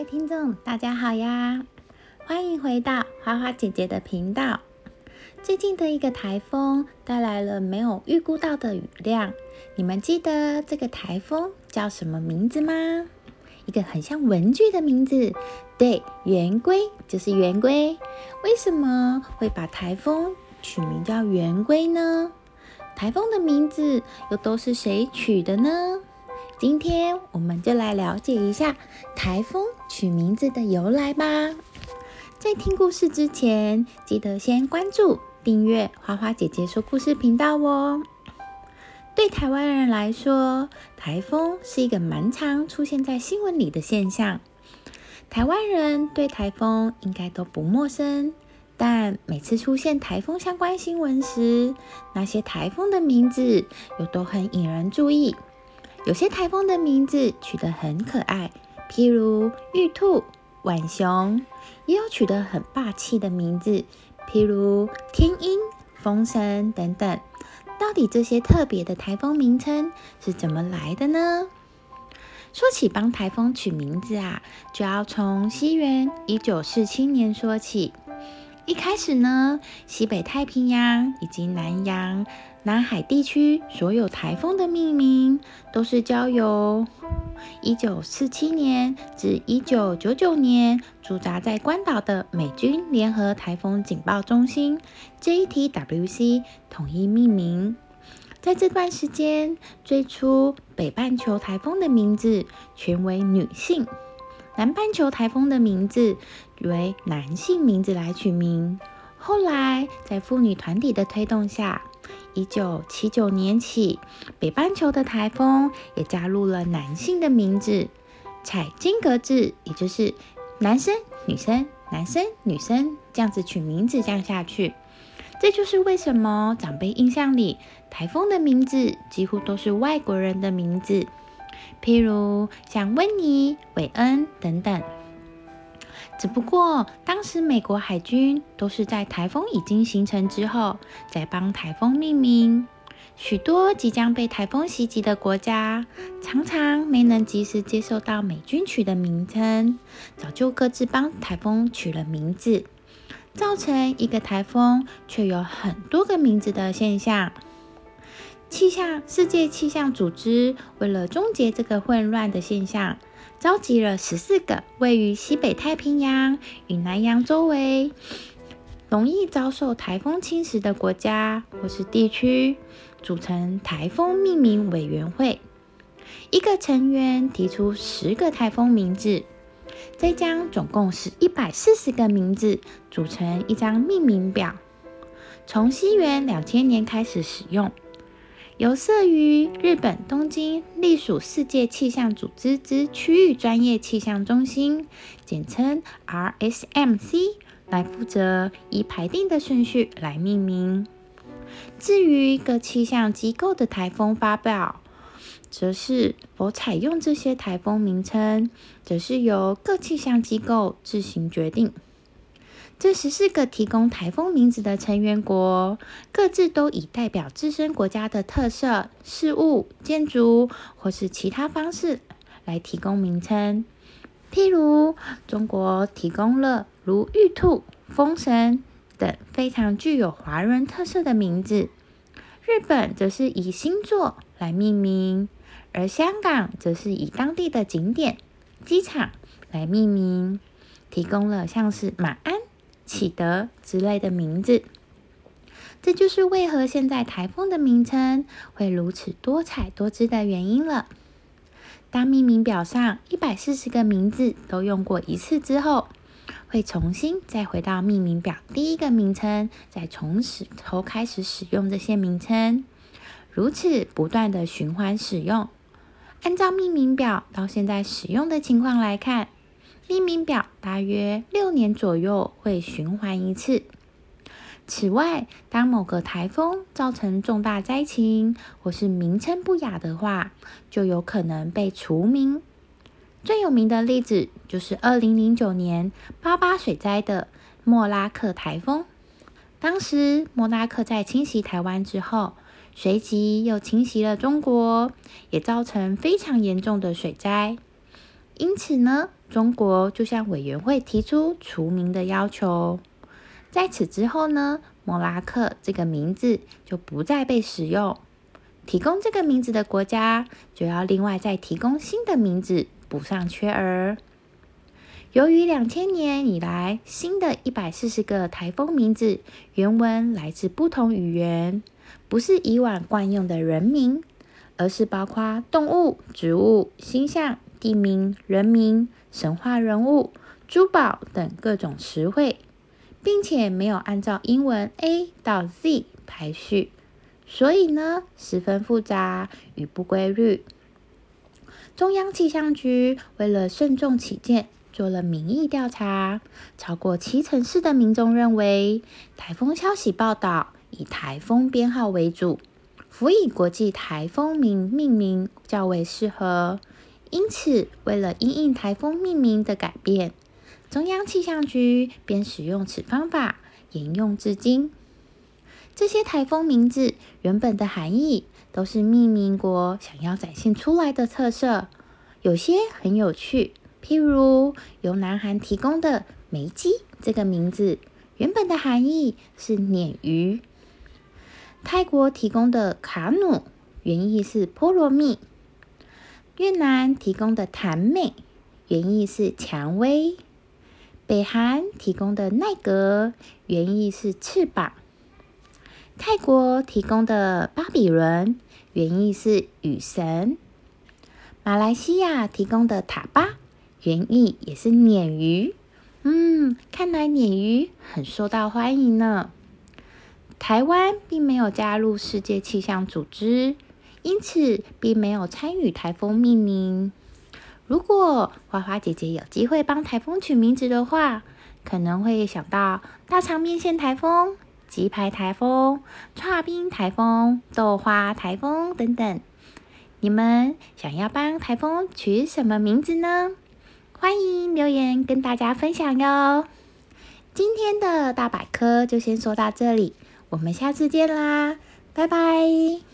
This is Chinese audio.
位听众，大家好呀！欢迎回到花花姐姐的频道。最近的一个台风带来了没有预估到的雨量，你们记得这个台风叫什么名字吗？一个很像文具的名字，对，圆规就是圆规。为什么会把台风取名叫圆规呢？台风的名字又都是谁取的呢？今天我们就来了解一下台风取名字的由来吧。在听故事之前，记得先关注、订阅花花姐姐说故事频道哦。对台湾人来说，台风是一个蛮常出现在新闻里的现象。台湾人对台风应该都不陌生，但每次出现台风相关新闻时，那些台风的名字又都很引人注意。有些台风的名字取得很可爱，譬如玉兔、浣熊；也有取得很霸气的名字，譬如天鹰、风神等等。到底这些特别的台风名称是怎么来的呢？说起帮台风取名字啊，就要从西元一九四七年说起。一开始呢，西北太平洋以及南洋。南海地区所有台风的命名都是交由1947年至1999年驻扎在关岛的美军联合台风警报中心 （JTWC） 统一命名。在这段时间，最初北半球台风的名字全为女性，南半球台风的名字为男性名字来取名。后来，在妇女团体的推动下，一九七九年起，北半球的台风也加入了男性的名字，采金格制，也就是男生、女生、男生、女生这样子取名字，这样下去。这就是为什么长辈印象里台风的名字几乎都是外国人的名字，譬如像温尼、韦恩等等。只不过，当时美国海军都是在台风已经形成之后，再帮台风命名。许多即将被台风袭击的国家，常常没能及时接受到美军取的名称，早就各自帮台风取了名字，造成一个台风却有很多个名字的现象。气象世界气象组织为了终结这个混乱的现象。召集了十四个位于西北太平洋与南洋周围容易遭受台风侵蚀的国家或是地区，组成台风命名委员会。一个成员提出十个台风名字，再将总共是一百四十个名字组成一张命名表，从西元两千年开始使用。由设于日本东京，隶属世界气象组织之区域专业气象中心，简称 RSMC，来负责以排定的顺序来命名。至于各气象机构的台风发表，则是否采用这些台风名称，则是由各气象机构自行决定。这十四个提供台风名字的成员国，各自都以代表自身国家的特色、事物、建筑或是其他方式来提供名称。譬如，中国提供了如玉兔、风神等非常具有华人特色的名字；日本则是以星座来命名，而香港则是以当地的景点、机场来命名，提供了像是马鞍。启德之类的名字，这就是为何现在台风的名称会如此多彩多姿的原因了。当命名表上一百四十个名字都用过一次之后，会重新再回到命名表第一个名称，再从始头开始使用这些名称，如此不断的循环使用。按照命名表到现在使用的情况来看。命名表大约六年左右会循环一次。此外，当某个台风造成重大灾情或是名称不雅的话，就有可能被除名。最有名的例子就是二零零九年八八水灾的莫拉克台风。当时莫拉克在侵袭台湾之后，随即又侵袭了中国，也造成非常严重的水灾。因此呢，中国就向委员会提出除名的要求。在此之后呢，莫拉克这个名字就不再被使用。提供这个名字的国家就要另外再提供新的名字补上缺额。由于两千年以来新的一百四十个台风名字原文来自不同语言，不是以往惯用的人名，而是包括动物、植物、星象、地名、人名、神话人物、珠宝等各种词汇，并且没有按照英文 A 到 Z 排序。所以呢，十分复杂与不规律。中央气象局为了慎重起见，做了民意调查，超过七成四的民众认为，台风消息报道以台风编号为主，辅以国际台风名命名较为适合。因此，为了因应台风命名的改变，中央气象局便使用此方法，沿用至今。这些台风名字原本的含义都是命名国想要展现出来的特色，有些很有趣。譬如由南韩提供的“梅基”这个名字，原本的含义是鲶鱼；泰国提供的“卡努”原意是菠萝蜜；越南提供的“檀美”原意是蔷薇；北韩提供的“奈格”原意是翅膀。泰国提供的巴比伦原意是雨神，马来西亚提供的塔巴原意也是鲶鱼。嗯，看来鲶鱼很受到欢迎呢。台湾并没有加入世界气象组织，因此并没有参与台风命名。如果花花姐姐有机会帮台风取名字的话，可能会想到大肠面线台风。鸡排台风、串冰台风、豆花台风等等，你们想要帮台风取什么名字呢？欢迎留言跟大家分享哟。今天的大百科就先说到这里，我们下次见啦，拜拜。